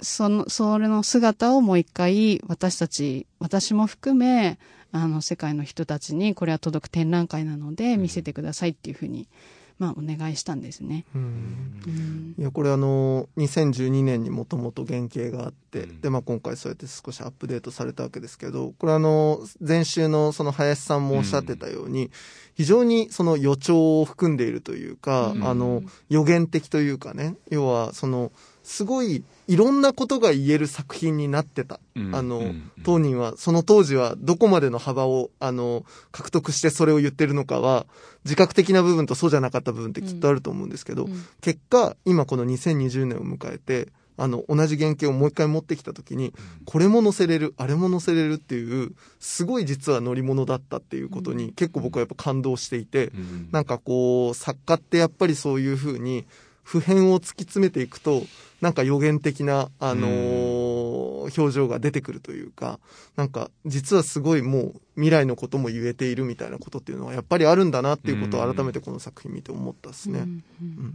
Speaker 5: そのそれの姿をもう一回私たち私も含めあの世界の人たちにこれは届く展覧会なので見せてくださいっていうふうに、まあ、お願いしたんですね。
Speaker 4: うん。
Speaker 5: うん。
Speaker 4: いやこれあの2012年にもともと原型があって、
Speaker 3: うん。
Speaker 4: でまあ今回そうやって少しアップデートされたわけですけどこれあの前週のその林さんもおっしゃってたように、非常にその予兆を含んでいるというか、
Speaker 5: うん。
Speaker 4: あの予言的というかね要はそのすごいいろんなことが言える作品になってた。
Speaker 3: うん
Speaker 4: あの、
Speaker 3: うん
Speaker 4: 当人は、その当時はどこまでの幅を、あの、獲得してそれを言ってるのかは、自覚的な部分とそうじゃなかった部分ってきっとあると思うんですけど、
Speaker 5: うん。
Speaker 4: 結果、今この2020年を迎えて、あの、同じ原型をもう一回持ってきたときに、これも載せれる、あれも載せれるっていう、すごい実は乗り物だったっていうことに、結構僕はやっぱ感動していて、
Speaker 3: うん。
Speaker 4: なんかこう、作家ってやっぱりそういうふうに、普遍を突き詰めていくと、なんか予言的な、あのーの、表情が出てくるというか、なんか、実はすごいもう未来のことも言えているみたいなことっていうのはやっぱりあるんだなっていうことを改めてこの作品見て思ったですね。うん。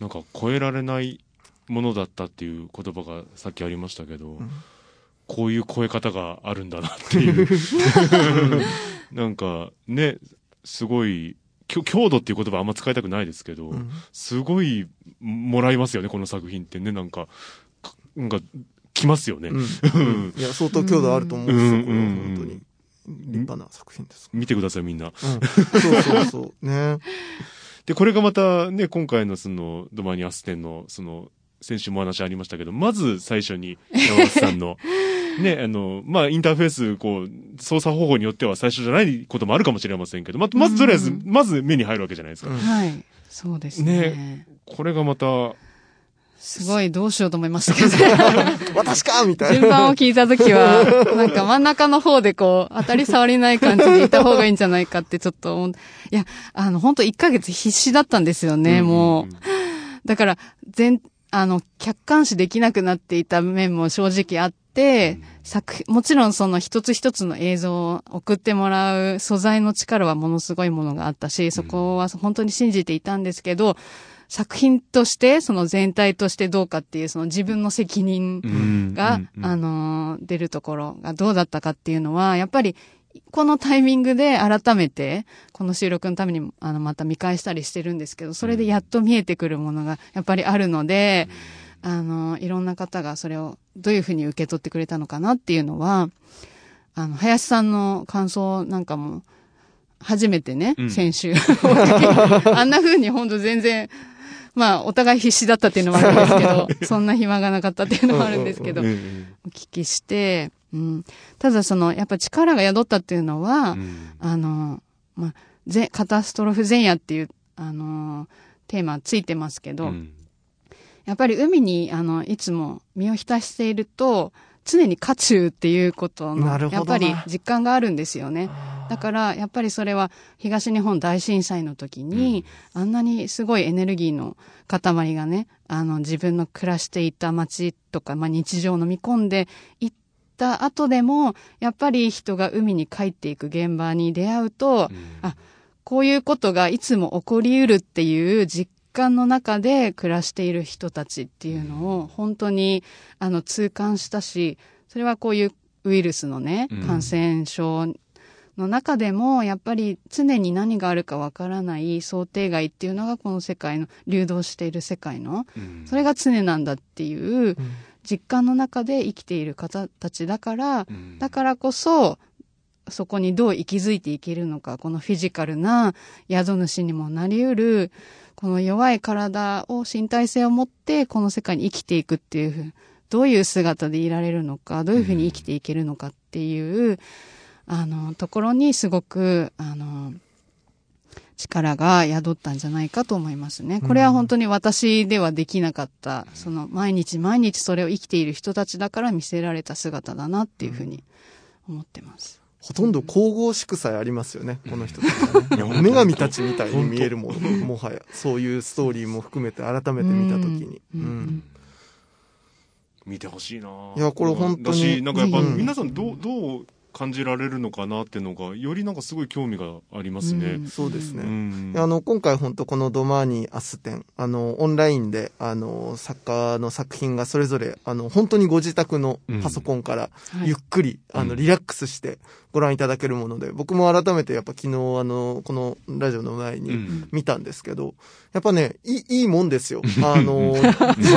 Speaker 3: なんか超えられないものだったっていう言葉がさっきありましたけど、うん、こういう超え方があるんだなっていう。<laughs> <laughs> なんかねすごい強度っていう言葉あんま使いたくないですけど、うん、すごいもらいますよねこの作品ってね。なんかなんかきますよね、うん、
Speaker 4: いや相当強度あると思うんですよ、これ本当に。立派な作品です。
Speaker 3: 見てくださいみんな、
Speaker 4: そうそうそう。ね。
Speaker 3: で、これがまたね、今回のその、ドマニアステンの、その、先週も話ありましたけど、まず最初に山本さんの、<laughs> ね、あの、まあ、インターフェース、こう、操作方法によっては最初じゃないこともあるかもしれませんけど、ま、まずとりあえず、まず目に入るわけじゃないですか。
Speaker 5: はい。そうですね。
Speaker 3: ね、これがまた、
Speaker 5: すごいどうしようと思いましたけど。<laughs>
Speaker 4: 私かみたい
Speaker 5: な。順番を聞いたときは、なんか真ん中の方でこう、当たり障りない感じでいた方がいいんじゃないかってちょっと、いや、あの、本当1ヶ月必死だったんですよね、もう。だから、全、あの、客観視できなくなっていた面も正直あって、作もちろんその一つ一つの映像を送ってもらう素材の力はものすごいものがあったし、そこは本当に信じていたんですけど、作品として、その全体としてどうかっていう、その自分の責任が、あの、出るところがどうだったかっていうのは、やっぱり、このタイミングで改めて、この収録のために、あの、また見返したりしてるんですけど、それでやっと見えてくるものが、やっぱりあるので、あの、いろんな方がそれをどういうふうに受け取ってくれたのかなっていうのは、あの、林さんの感想なんかも、初めてね、うん、先週。<laughs> あんな風に本当全然、まあ、お互い必死だったっていうのもあるんですけど、<laughs> そんな暇がなかったっていうのもあるんですけど、お聞きして、うん、ただその、やっぱ力が宿ったっていうのは、うん、あの、まあ、ぜ、カタストロフ前夜っていう、あの、テーマついてますけど、うん、やっぱり海に、あの、いつも身を浸していると、常に渦中っていうことの、やっぱり実感があるんですよね。だから、やっぱりそれは東日本大震災の時に、うん、あんなにすごいエネルギーの塊がね、あの、自分の暮らしていた街とか、まあ、日常を飲み込んでいった後でも、やっぱり人が海に帰っていく現場に出会うと、うん、あ、こういうことがいつも起こりうるっていう実感の中で暮らしている人たちっていうのを本当にあの痛感したし、それはこういうウイルスのね、感染症の中でもやっぱり常に何があるかわからない想定外っていうのがこの世界の流動している世界の、それが常なんだっていう実感の中で生きている方たちだから、だからこそそこにどう息づいていけるのか、このフィジカルな宿主にもなりうる、この弱い体を身体性を持ってこの世界に生きていくっていう、どういう姿でいられるのか、どういうふうに生きていけるのかっていう、あの、ところにすごく、あの、力が宿ったんじゃないかと思いますね。これは本当に私ではできなかった、その毎日毎日それを生きている人たちだから見せられた姿だなっていうふうに思ってます。
Speaker 4: ほとんど神々しくさえありますよね、この人たちはね。女神たちみたいに見えるもの、もはや。そういうストーリーも含めて改めて見たときに。うん。
Speaker 3: 見てほしいな
Speaker 4: いや、これ本当に。
Speaker 3: なんかやっぱ皆さんどう、どう感じられるのかなっていうのがよりなんかすごい興味がありますね。
Speaker 4: うん、そうですね。うん、あの今回本当このドマーニーアス展あのオンラインであの作家の作品がそれぞれあの本当にご自宅のパソコンからゆっくり、うん、あのリラックスしてご覧いただけるもので僕も改めてやっぱ昨日あのこのラジオの前に見たんですけど、やっぱねいいいいもんですよ。あの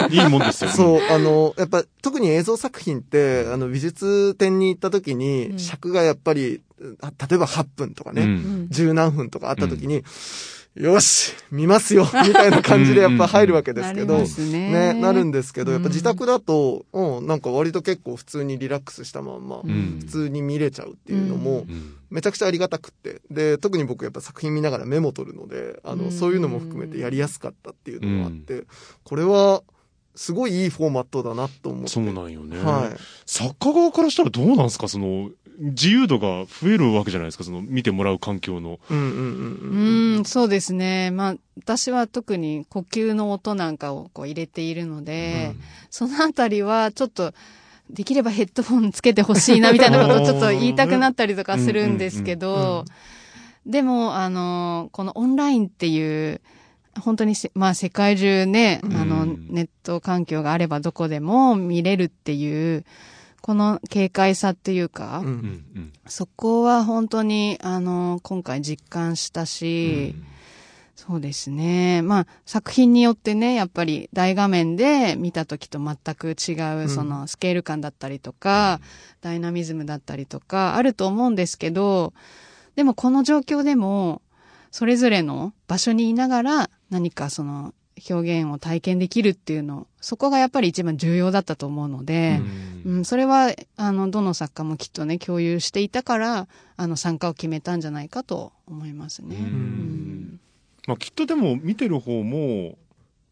Speaker 3: いいもんですよ、
Speaker 4: そうあのやっぱ特に映像作品ってあの美術展に行った時に、尺がやっぱり、例えば8分とかね、十、うん、何分とかあった時に、うん、よし見ますよ <laughs> みたいな感じでやっぱ入るわけですけど、ね、ね、なるんですけど、やっぱ自宅だと、うん、なんか割と結構普通にリラックスしたまんま、普通に見れちゃうっていうのも、めちゃくちゃありがたくって。で、特に僕やっぱ作品見ながらメモ取るので、あの、そういうのも含めてやりやすかったっていうのもあって、これは、すごいいいフォーマットだなと思って。
Speaker 3: そうなんよね。はい。作家側からしたらどうなんですか？その、自由度が増えるわけじゃないですかその、見てもらう環境の。
Speaker 5: うんうんうん。うん、そうですね。まあ、私は特に呼吸の音なんかをこう入れているので、うん、そのあたりはちょっと、できればヘッドホンつけてほしいなみたいなことを <laughs> ちょっと言いたくなったりとかするんですけど、でも、あの、このオンラインっていう、本当にせ、まあ世界中ね、あの、ネット環境があればどこでも見れるっていう、この軽快さっていうか、
Speaker 4: うん。
Speaker 3: うんうん
Speaker 5: そこは本当に、あの、今回実感したし、そうですね。まあ、作品によってね、やっぱり大画面で見た時と全く違う、
Speaker 4: ん。
Speaker 5: そのスケール感だったりとか、ダイナミズムだったりとか、あると思うんですけど、でもこの状況でも、それぞれの場所にいながら何かその表現を体験できるっていうの、そこがやっぱり一番重要だったと思うので、うん、それは、あの、どの作家もきっとね、共有していたから、あの、参加を決めたんじゃないかと思いますね。
Speaker 3: うん。
Speaker 5: うん。
Speaker 3: まあ、きっとでも見てる方も、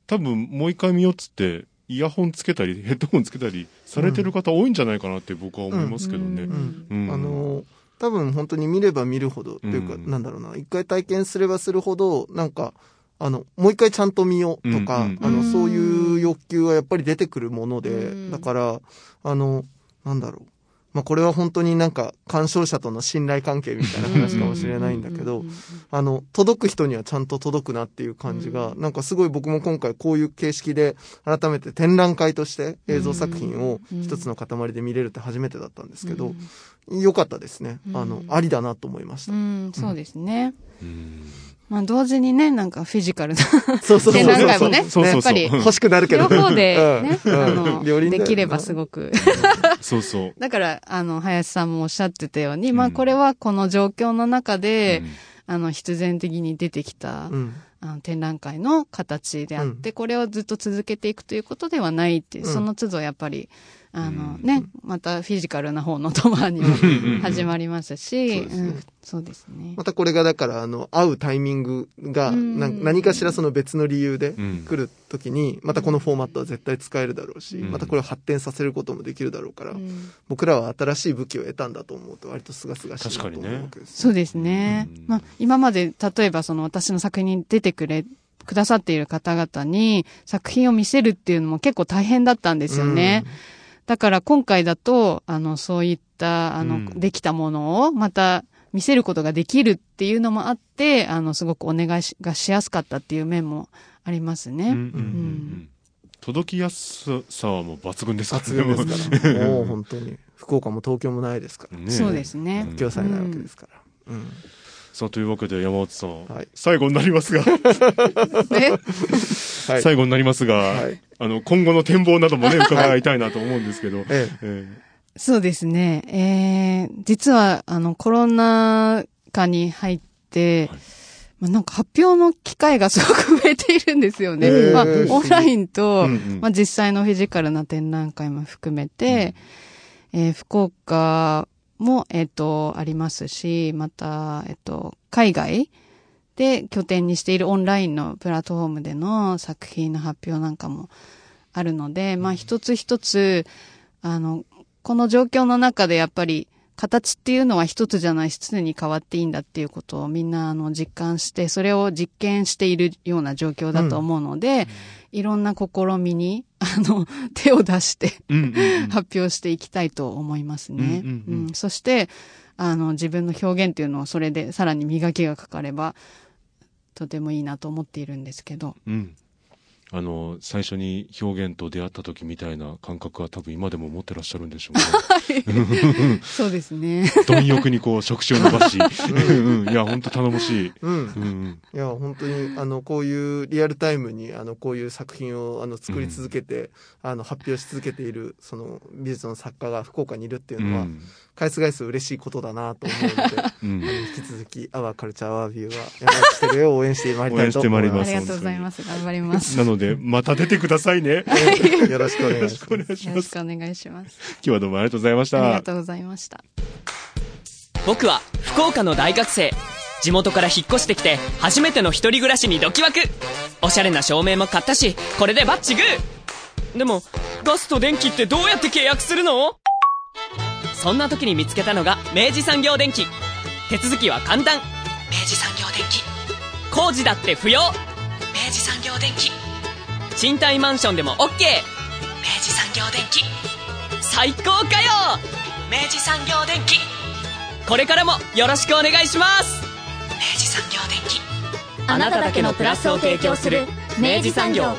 Speaker 3: 多分もう一回見ようっつって、イヤホンつけたり、ヘッドホンつけたりされてる方多いんじゃないかなって僕は思いますけどね。
Speaker 5: う
Speaker 4: うん
Speaker 3: うん。
Speaker 4: あの多分本当に見れば見るほど、というか、
Speaker 3: うん。
Speaker 4: なんだろうな、一回体験すればするほど、なんか、あの、もう一回ちゃんと見ようとか、
Speaker 3: うんうん。
Speaker 4: あの、
Speaker 5: うん。
Speaker 4: そういう欲求はやっぱり出てくるもので、
Speaker 5: うん。
Speaker 4: だから、あの、なんだろう。まあ、これは本当になんか、鑑賞者との信頼関係みたいな話かもしれないんだけど
Speaker 5: うん、
Speaker 4: あの、届く人にはちゃんと届くなっていう感じが、
Speaker 5: うん。
Speaker 4: なんかすごい僕も今回こういう形式で、改めて展覧会として映像作品を一つの塊で見れるって初めてだったんですけど、良かったですね。あの
Speaker 5: う、ん。
Speaker 4: ありだなと思いました。
Speaker 5: うん、そうですね。
Speaker 3: うん
Speaker 5: まあ、同時にね、なんかフィジカルな
Speaker 4: そうそうそうそう。
Speaker 5: 展覧会もねやっぱり
Speaker 4: 欲しくなるけど。
Speaker 5: 両方でね、
Speaker 4: うん
Speaker 5: あの、できればすごく。
Speaker 3: そうそう。
Speaker 5: だから、あの、林さんもおっしゃってたように、まあ、
Speaker 3: うん
Speaker 5: これはこの状況の中で、
Speaker 3: うん
Speaker 5: あの、必然的に出てきた、
Speaker 4: うん。
Speaker 5: あの展覧会の形であって、これをずっと続けていくということではないっていう、
Speaker 4: うん
Speaker 5: その都度やっぱり、あの
Speaker 3: うん。
Speaker 5: ね、またフィジカルな方のトマにも始まりますし、
Speaker 4: そうですね。ま。たこれがだから、あの、会うタイミングが、
Speaker 5: うん。
Speaker 4: な何かしらその別の理由で
Speaker 3: うん。
Speaker 4: 来るときに、またこのフォーマットは絶対使えるだろうし、
Speaker 3: うん。
Speaker 4: またこれを発展させることもできるだろうから、
Speaker 5: うん。
Speaker 4: 僕らは新しい武器を得たんだと思うと、割と清々しいなと思うわけです。
Speaker 5: そうですね。
Speaker 3: うん。
Speaker 5: まあ、今まで、例えばその私の作品に出てくれ、くださっている方々に作品を見せるっていうのも結構大変だったんですよね。だから今回だと、あの、そういった、あの、
Speaker 3: うん
Speaker 5: できたものをまた見せることができるっていうのもあって、あの、すごくお願いしがしやすかったっていう面もありますね。
Speaker 3: うんうんうんうん届きやすさはもう抜群ですから
Speaker 4: 抜群ですから。もう本当に。福岡も東京もないですから。
Speaker 3: ね
Speaker 5: そうですね。
Speaker 4: さえないわけですから。うん。
Speaker 3: さあ、というわけで山本さん、
Speaker 4: はい。
Speaker 3: 最後になりますが。<laughs> 最後になりますが、
Speaker 4: はい。
Speaker 3: あの、今後の展望などもね、<laughs> 伺いたいなと思うんですけど、
Speaker 4: ええ。
Speaker 3: え
Speaker 5: そうですね。えー、実は、あの、コロナ禍に入って、
Speaker 3: はい。
Speaker 5: まあ、なんか発表の機会がすごく増えているんですよね。
Speaker 4: へー
Speaker 5: まあ、オンラインと、
Speaker 3: うんうん。
Speaker 5: まあ、実際のフィジカルな展覧会も含めて、えー福岡も、えっ、と、ありますし、また、えっ、と、海外で拠点にしているオンラインのプラットフォームでの作品の発表なんかもあるので、まあ、一つ一つ、あの、この状況の中でやっぱり、形っていうのは一つじゃないし、常に変わっていいんだっていうことをみんなあの実感して、それを実験しているような状況だと思うので、いろんな試みに、あの、<laughs> 手を出して発表していきたいと思いますね。そして、あの、自分の表現っていうのをそれでさらに磨きがかかれば、とてもいいなと思っているんですけど。
Speaker 3: うん。あの、最初に表現と出会った時みたいな感覚は多分今でも持ってらっしゃるんでしょうね。
Speaker 5: そうですね。
Speaker 3: 貪欲にこう、触手を伸ばし、いや、本当頼もしい。
Speaker 4: いや、本当に、あの、こういうリアルタイムに、あの、こういう作品を、あの、作り続けて、あの、発表し続けている、その、美術の作家が福岡にいるっていう
Speaker 3: うん。
Speaker 4: のは、
Speaker 3: うん
Speaker 4: 返す返す嬉しいことだなと思うので、<laughs>
Speaker 3: うん
Speaker 4: 引き続き、アワーカルチャーアワービューは、山内テレを応援してまいりたいと思いま
Speaker 3: す
Speaker 5: ありがとうございます。頑張ります。
Speaker 3: なので、また出てくださいね。<laughs>
Speaker 4: す。よろしくお。
Speaker 3: 願いします。
Speaker 5: よろしくお願いします。
Speaker 3: 今日はどうもありがとうございました
Speaker 5: ありが。とうございました。
Speaker 2: 僕は福岡の大学生地元から引っ越してきて初めての一人暮らしにドキワクおしゃれな照明も買ったしこれでバッチグーでもガスと電気ってどうやって契約するの？そんな時に見つけたのが明治産業電機。手続きは簡単。明治産業電機。工事だって不要。明治産業電機。賃貸マンションでも OK 明治産業電機。最高かよ。
Speaker 6: 明治産業電機。
Speaker 2: これからもよろしくお願いします。
Speaker 6: 明治産業電機。
Speaker 1: あなただけのプラスを提供する明治産業